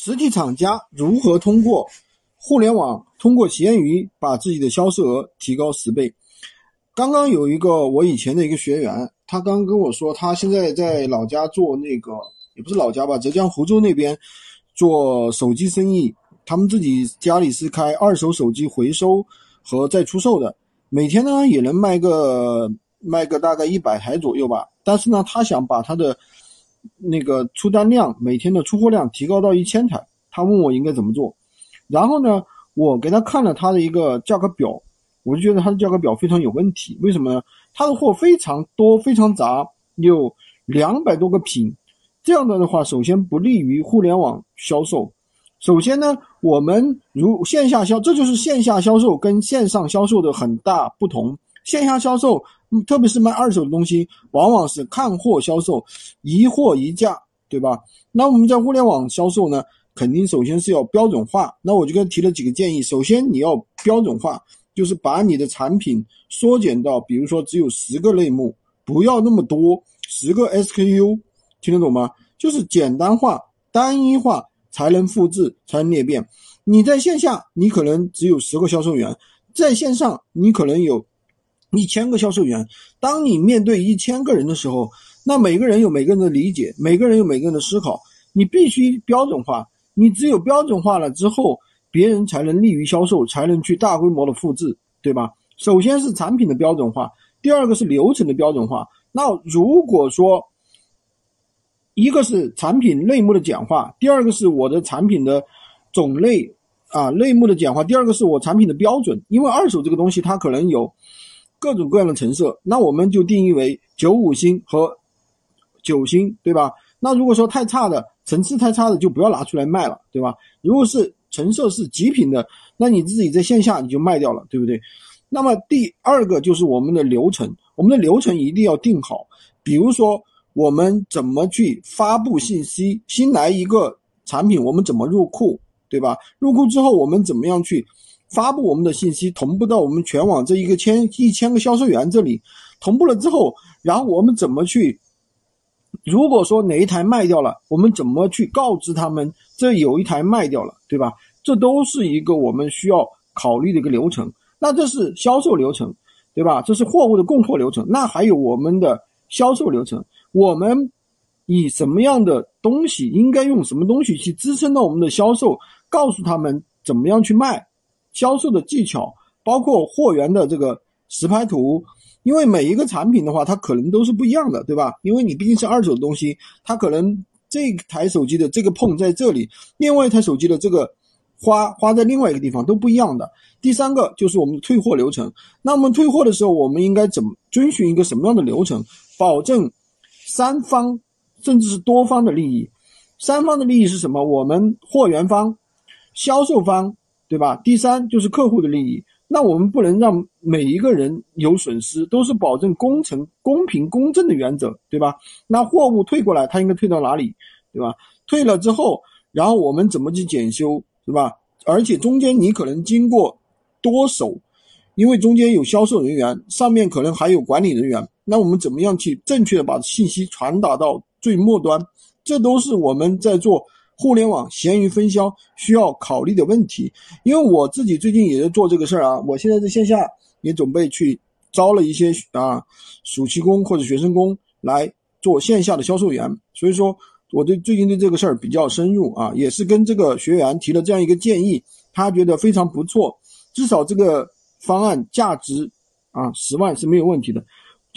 实体厂家如何通过互联网、通过闲鱼把自己的销售额提高十倍？刚刚有一个我以前的一个学员，他刚跟我说，他现在在老家做那个，也不是老家吧，浙江湖州那边做手机生意。他们自己家里是开二手手机回收和再出售的，每天呢也能卖个卖个大概一百台左右吧。但是呢，他想把他的那个出单量每天的出货量提高到一千台，他问我应该怎么做。然后呢，我给他看了他的一个价格表，我就觉得他的价格表非常有问题。为什么呢？他的货非常多，非常杂，有两百多个品，这样的的话，首先不利于互联网销售。首先呢，我们如线下销，这就是线下销售跟线上销售的很大不同。线下销售，特别是卖二手的东西，往往是看货销售，一货一价，对吧？那我们在互联网销售呢，肯定首先是要标准化。那我就给他提了几个建议。首先你要标准化，就是把你的产品缩减到，比如说只有十个类目，不要那么多，十个 SKU，听得懂吗？就是简单化、单一化。才能复制，才能裂变。你在线下，你可能只有十个销售员；在线上，你可能有一千个销售员。当你面对一千个人的时候，那每个人有每个人的理解，每个人有每个人的思考。你必须标准化。你只有标准化了之后，别人才能利于销售，才能去大规模的复制，对吧？首先是产品的标准化，第二个是流程的标准化。那如果说，一个是产品类目的简化，第二个是我的产品的种类啊类目的简化，第二个是我产品的标准。因为二手这个东西它可能有各种各样的成色，那我们就定义为九五星和九星，对吧？那如果说太差的层次太差的就不要拿出来卖了，对吧？如果是成色是极品的，那你自己在线下你就卖掉了，对不对？那么第二个就是我们的流程，我们的流程一定要定好，比如说。我们怎么去发布信息？新来一个产品，我们怎么入库，对吧？入库之后，我们怎么样去发布我们的信息，同步到我们全网这一个千一千个销售员这里？同步了之后，然后我们怎么去？如果说哪一台卖掉了，我们怎么去告知他们这有一台卖掉了，对吧？这都是一个我们需要考虑的一个流程。那这是销售流程，对吧？这是货物的供货流程。那还有我们的销售流程。我们以什么样的东西，应该用什么东西去支撑到我们的销售？告诉他们怎么样去卖，销售的技巧，包括货源的这个实拍图。因为每一个产品的话，它可能都是不一样的，对吧？因为你毕竟是二手的东西，它可能这台手机的这个碰在这里，另外一台手机的这个花花在另外一个地方都不一样的。第三个就是我们的退货流程。那我们退货的时候，我们应该怎么遵循一个什么样的流程，保证？三方甚至是多方的利益，三方的利益是什么？我们货源方、销售方，对吧？第三就是客户的利益。那我们不能让每一个人有损失，都是保证工程公平公正的原则，对吧？那货物退过来，它应该退到哪里，对吧？退了之后，然后我们怎么去检修，对吧？而且中间你可能经过多手，因为中间有销售人员，上面可能还有管理人员。那我们怎么样去正确的把信息传达到最末端？这都是我们在做互联网闲鱼分销需要考虑的问题。因为我自己最近也在做这个事儿啊，我现在在线下也准备去招了一些啊暑期工或者学生工来做线下的销售员。所以说，我对最近对这个事儿比较深入啊，也是跟这个学员提了这样一个建议，他觉得非常不错，至少这个方案价值啊十万是没有问题的。